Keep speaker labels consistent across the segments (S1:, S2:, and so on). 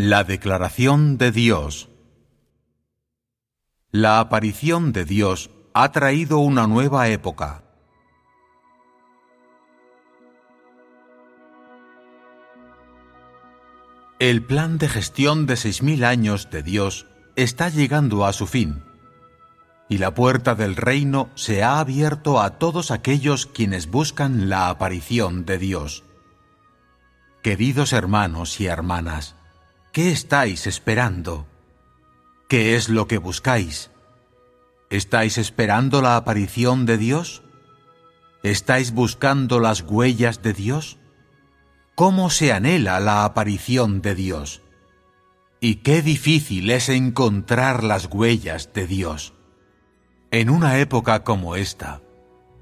S1: La declaración de Dios La aparición de Dios ha traído una nueva época. El plan de gestión de seis mil años de Dios está llegando a su fin, y la puerta del reino se ha abierto a todos aquellos quienes buscan la aparición de Dios. Queridos hermanos y hermanas, ¿qué estáis esperando? ¿Qué es lo que buscáis? ¿Estáis esperando la aparición de Dios? ¿Estáis buscando las huellas de Dios? ¿Cómo se anhela la aparición de Dios? Y qué difícil es encontrar las huellas de Dios. En una época como esta,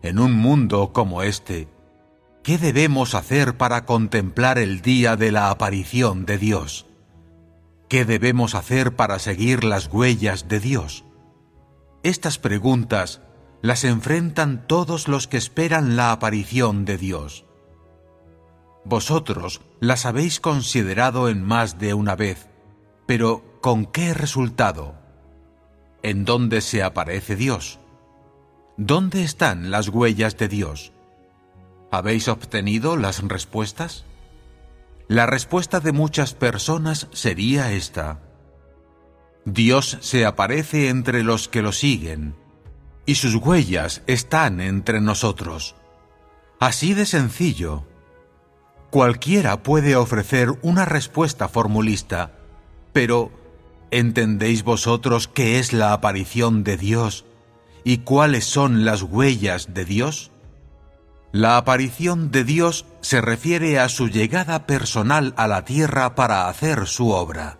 S1: en un mundo como este, ¿qué debemos hacer para contemplar el día de la aparición de Dios? ¿Qué debemos hacer para seguir las huellas de Dios? Estas preguntas las enfrentan todos los que esperan la aparición de Dios. Vosotros las habéis considerado en más de una vez, pero ¿con qué resultado? ¿En dónde se aparece Dios? ¿Dónde están las huellas de Dios? ¿Habéis obtenido las respuestas? La respuesta de muchas personas sería esta. Dios se aparece entre los que lo siguen, y sus huellas están entre nosotros. Así de sencillo. Cualquiera puede ofrecer una respuesta formulista, pero ¿entendéis vosotros qué es la aparición de Dios y cuáles son las huellas de Dios? La aparición de Dios se refiere a su llegada personal a la tierra para hacer su obra.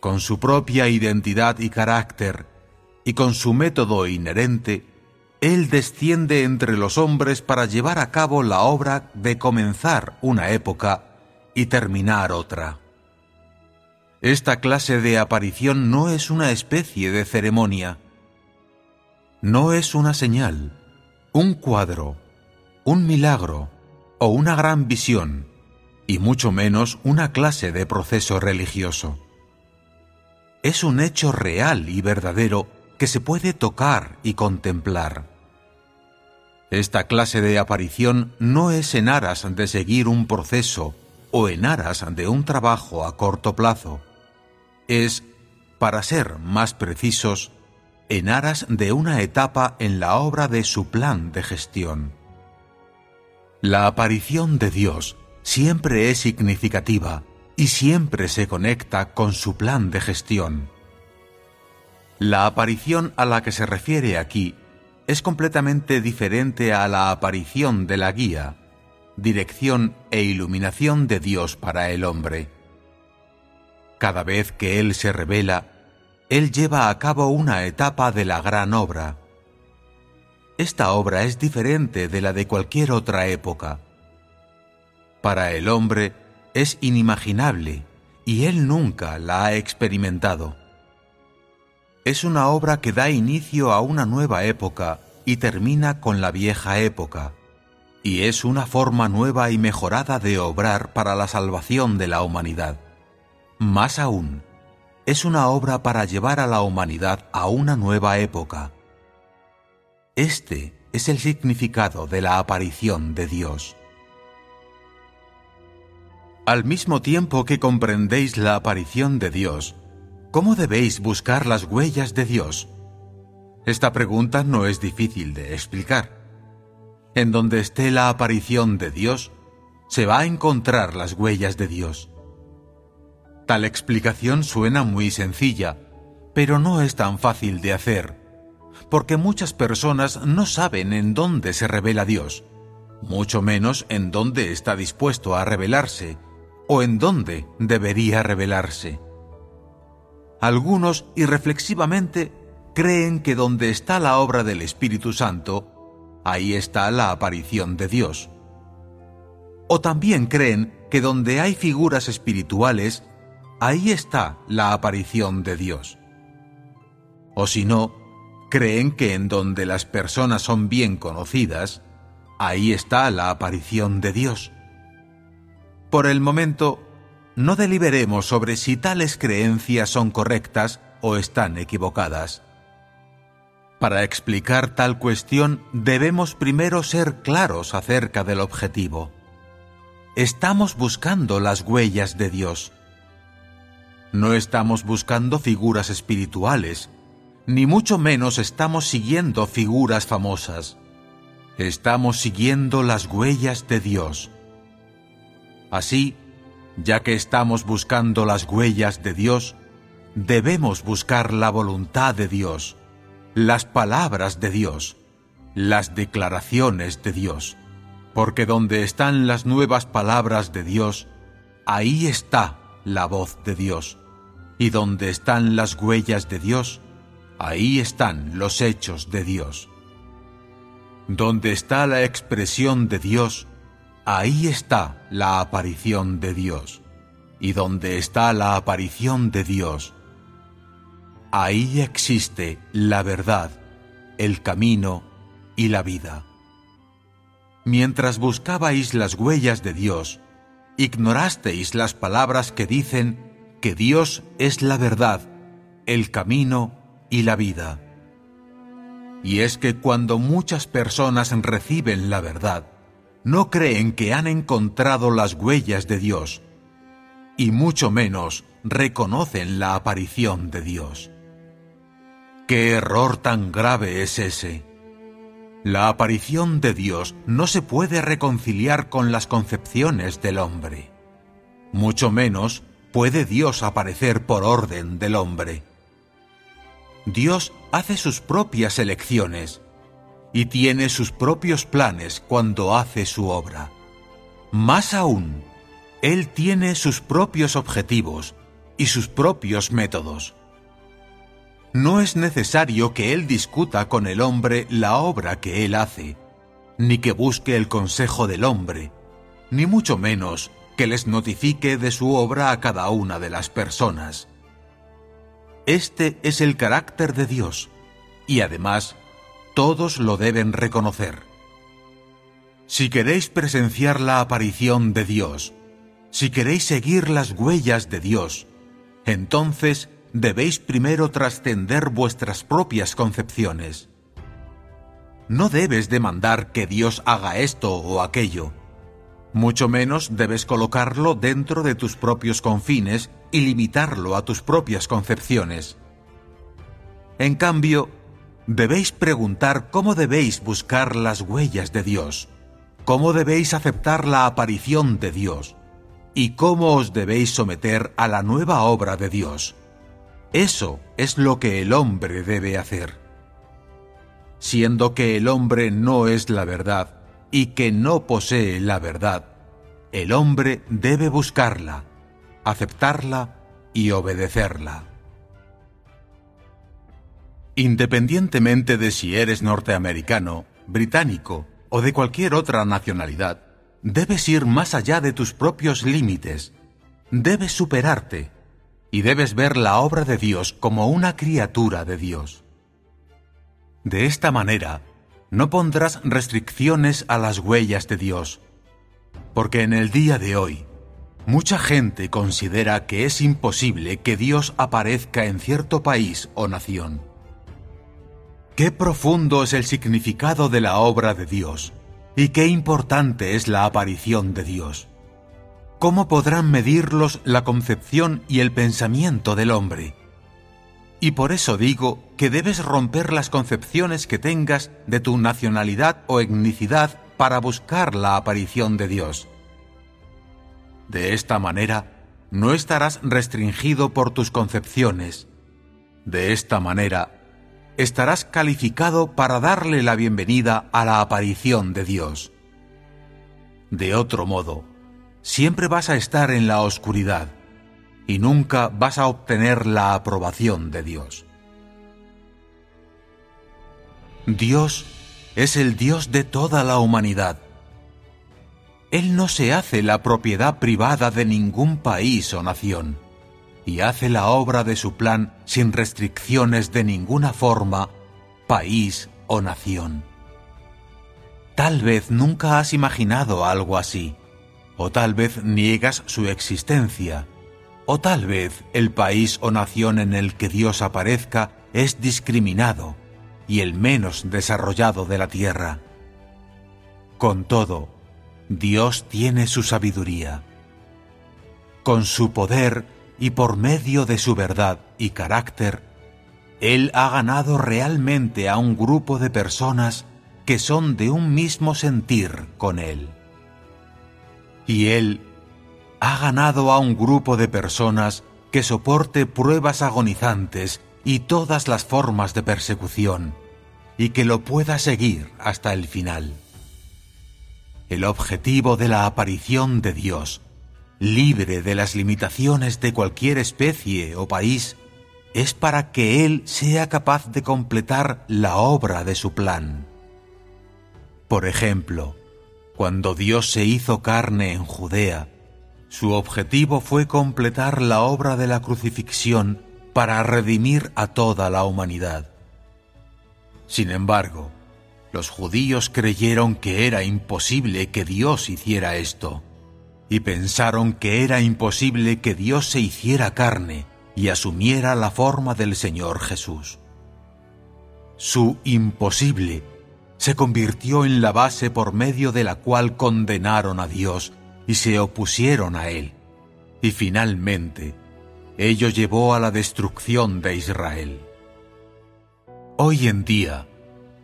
S1: Con su propia identidad y carácter, y con su método inherente, él desciende entre los hombres para llevar a cabo la obra de comenzar una época y terminar otra. Esta clase de aparición no es una especie de ceremonia, no es una señal, un cuadro, un milagro o una gran visión, y mucho menos una clase de proceso religioso. Es un hecho real y verdadero que se puede tocar y contemplar. Esta clase de aparición no es en aras de seguir un proceso o en aras de un trabajo a corto plazo. Es, para ser más precisos, en aras de una etapa en la obra de su plan de gestión. La aparición de Dios siempre es significativa y siempre se conecta con su plan de gestión. La aparición a la que se refiere aquí es completamente diferente a la aparición de la guía, dirección e iluminación de Dios para el hombre. Cada vez que Él se revela, Él lleva a cabo una etapa de la gran obra. Esta obra es diferente de la de cualquier otra época. Para el hombre es inimaginable y Él nunca la ha experimentado es una obra que da inicio a una nueva época y termina con la vieja época, y es una forma nueva y mejorada de obrar para la salvación de la humanidad. Más aún, es una obra para llevar a la humanidad a una nueva época. Este es el significado de la aparición de Dios. Al mismo tiempo que comprendéis la aparición de Dios, ¿Cómo debéis buscar las huellas de Dios? Esta pregunta no es difícil de explicar. En donde esté la aparición de Dios, se va a encontrar las huellas de Dios. Tal explicación suena muy sencilla, pero no es tan fácil de hacer, porque muchas personas no saben en dónde se revela Dios, mucho menos en dónde está dispuesto a revelarse o en dónde debería revelarse. Algunos, irreflexivamente, creen que donde está la obra del Espíritu Santo, ahí está la aparición de Dios. O también creen que donde hay figuras espirituales, ahí está la aparición de Dios. O si no, creen que en donde las personas son bien conocidas, ahí está la aparición de Dios. Por el momento, no deliberemos sobre si tales creencias son correctas o están equivocadas. Para explicar tal cuestión debemos primero ser claros acerca del objetivo. Estamos buscando las huellas de Dios. No estamos buscando figuras espirituales, ni mucho menos estamos siguiendo figuras famosas. Estamos siguiendo las huellas de Dios. Así, ya que estamos buscando las huellas de Dios, debemos buscar la voluntad de Dios, las palabras de Dios, las declaraciones de Dios, porque donde están las nuevas palabras de Dios, ahí está la voz de Dios, y donde están las huellas de Dios, ahí están los hechos de Dios. Donde está la expresión de Dios, ahí está la aparición de Dios. Y donde está la aparición de Dios, ahí existe la verdad, el camino y la vida. Mientras buscabais las huellas de Dios, ignorasteis las palabras que dicen que Dios es la verdad, el camino y la vida. Y es que cuando muchas personas reciben la verdad, no creen que han encontrado las huellas de Dios, y mucho menos reconocen la aparición de Dios. ¿Qué error tan grave es ese? La aparición de Dios no se puede reconciliar con las concepciones del hombre. Mucho menos puede Dios aparecer por orden del hombre. Dios hace sus propias elecciones y tiene sus propios planes cuando hace su obra. Más aún, Él tiene sus propios objetivos y sus propios métodos. No es necesario que Él discuta con el hombre la obra que Él hace, ni que busque el consejo del hombre, ni mucho menos que les notifique de su obra a cada una de las personas. Este es el carácter de Dios, y además todos lo deben reconocer. Si queréis presenciar la aparición de Dios, si queréis seguir las huellas de Dios, entonces debéis primero trascender vuestras propias concepciones. No debes demandar que Dios haga esto o aquello, mucho menos debes colocarlo dentro de tus propios confines y limitarlo a tus propias concepciones. En cambio, debéis preguntar cómo debéis buscar las huellas de Dios, cómo debéis aceptar la aparición de Dios y cómo os debéis someter a la nueva obra de Dios. Eso es lo que el hombre debe hacer. Siendo que el hombre no es la verdad, y que no posee la verdad, el hombre debe buscarla, aceptarla y obedecerla. Independientemente de si eres norteamericano, británico o de cualquier otra nacionalidad, debes ir más allá de tus propios límites, debes superarte y debes ver la obra de Dios como una criatura de Dios. De esta manera, no pondrás restricciones a las huellas de Dios, porque en el día de hoy, mucha gente considera que es imposible que Dios aparezca en cierto país o nación. Qué profundo es el significado de la obra de Dios, y qué importante es la aparición de Dios. ¿Cómo podrán medirlos la concepción y el pensamiento del hombre? Y por eso digo que debes romper las concepciones que tengas de tu nacionalidad o etnicidad para buscar la aparición de Dios. De esta manera, no estarás restringido por tus concepciones. De esta manera, estarás calificado para darle la bienvenida a la aparición de Dios. De otro modo, siempre vas a estar en la oscuridad y nunca vas a obtener la aprobación de Dios. Dios es el Dios de toda la humanidad. Él no se hace la propiedad privada de ningún país o nación, y hace la obra de su plan sin restricciones de ninguna forma, país o nación. Tal vez nunca has imaginado algo así, o tal vez niegas su existencia, o tal vez el país o nación en el que Dios aparezca es discriminado y el menos desarrollado de la tierra. Con todo, Dios tiene su sabiduría. Con su poder y por medio de su verdad y carácter, Él ha ganado realmente a un grupo de personas que son de un mismo sentir con Él. Y Él ha ganado a un grupo de personas que soporte pruebas agonizantes y todas las formas de persecución, y que lo pueda seguir hasta el final. El objetivo de la aparición de Dios, libre de las limitaciones de cualquier especie o país, es para que Él sea capaz de completar la obra de su plan. Por ejemplo, cuando Dios se hizo carne en Judea, su objetivo fue completar la obra de la crucifixión para redimir a toda la humanidad. Sin embargo, los judíos creyeron que era imposible que Dios hiciera esto, y pensaron que era imposible que Dios se hiciera carne y asumiera la forma del Señor Jesús. Su imposible se convirtió en la base por medio de la cual condenaron a Dios y se opusieron a Él, y finalmente ello llevó a la destrucción de Israel. Hoy en día,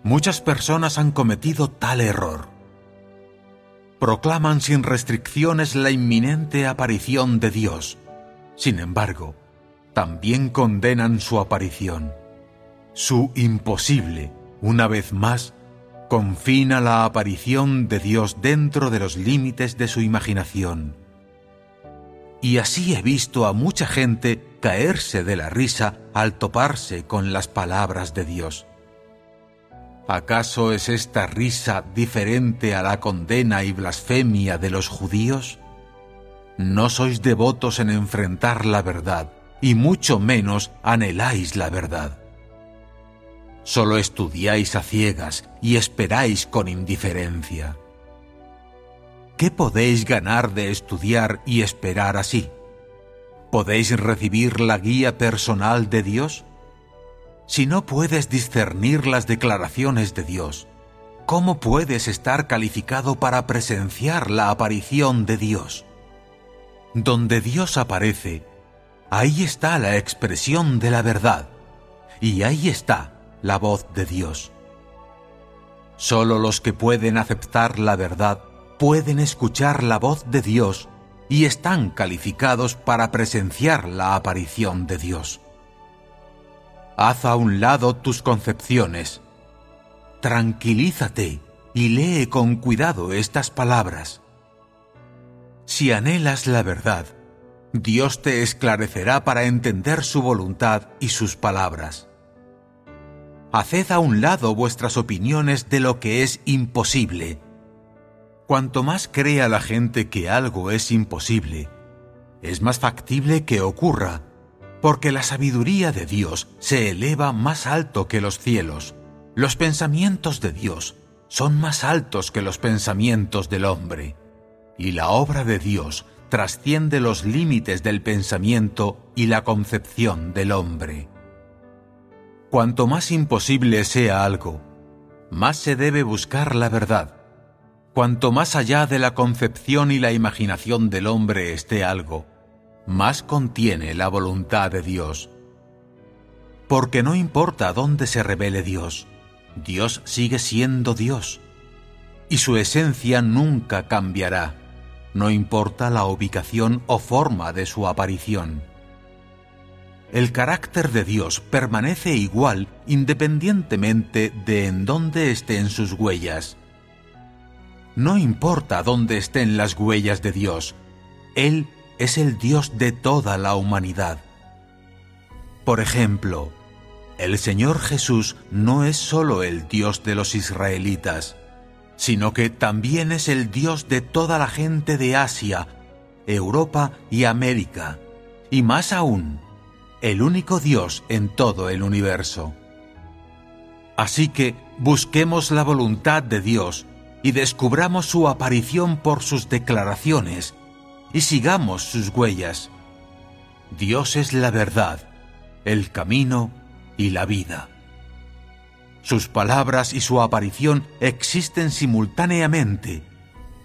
S1: muchas personas han cometido tal error. Proclaman sin restricciones la inminente aparición de Dios. Sin embargo, también condenan su aparición. Su imposible, una vez más, confina la aparición de Dios dentro de los límites de su imaginación y así he visto a mucha gente caerse de la risa al toparse con las palabras de Dios. ¿Acaso es esta risa diferente a la condena y blasfemia de los judíos? No sois devotos en enfrentar la verdad, y mucho menos anheláis la verdad. Solo estudiáis a ciegas y esperáis con indiferencia. ¿Qué podéis ganar de estudiar y esperar así? ¿Podéis recibir la guía personal de Dios? Si no puedes discernir las declaraciones de Dios, ¿cómo puedes estar calificado para presenciar la aparición de Dios? Donde Dios aparece, ahí está la expresión de la verdad, y ahí está la voz de Dios. Solo los que pueden aceptar la verdad pueden escuchar la voz de Dios y están calificados para presenciar la aparición de Dios. Haz a un lado tus concepciones. Tranquilízate y lee con cuidado estas palabras. Si anhelas la verdad, Dios te esclarecerá para entender su voluntad y sus palabras. Haced a un lado vuestras opiniones de lo que es imposible Cuanto más crea la gente que algo es imposible, es más factible que ocurra, porque la sabiduría de Dios se eleva más alto que los cielos. Los pensamientos de Dios son más altos que los pensamientos del hombre, y la obra de Dios trasciende los límites del pensamiento y la concepción del hombre. Cuanto más imposible sea algo, más se debe buscar la verdad, Cuanto más allá de la concepción y la imaginación del hombre esté algo, más contiene la voluntad de Dios. Porque no importa dónde se revele Dios, Dios sigue siendo Dios, y su esencia nunca cambiará, no importa la ubicación o forma de su aparición. El carácter de Dios permanece igual independientemente de en dónde estén sus huellas no importa dónde estén las huellas de Dios, Él es el Dios de toda la humanidad. Por ejemplo, el Señor Jesús no es sólo el Dios de los israelitas, sino que también es el Dios de toda la gente de Asia, Europa y América, y más aún, el único Dios en todo el universo. Así que busquemos la voluntad de Dios y descubramos su aparición por sus declaraciones y sigamos sus huellas. Dios es la verdad, el camino y la vida. Sus palabras y su aparición existen simultáneamente,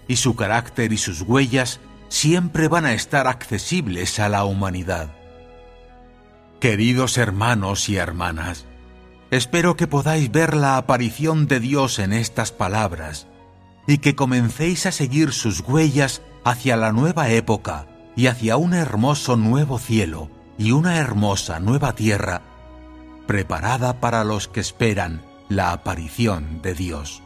S1: y su carácter y sus huellas siempre van a estar accesibles a la humanidad. Queridos hermanos y hermanas, espero que podáis ver la aparición de Dios en estas palabras y que comencéis a seguir sus huellas hacia la nueva época y hacia un hermoso nuevo cielo y una hermosa nueva tierra preparada para los que esperan la aparición de Dios.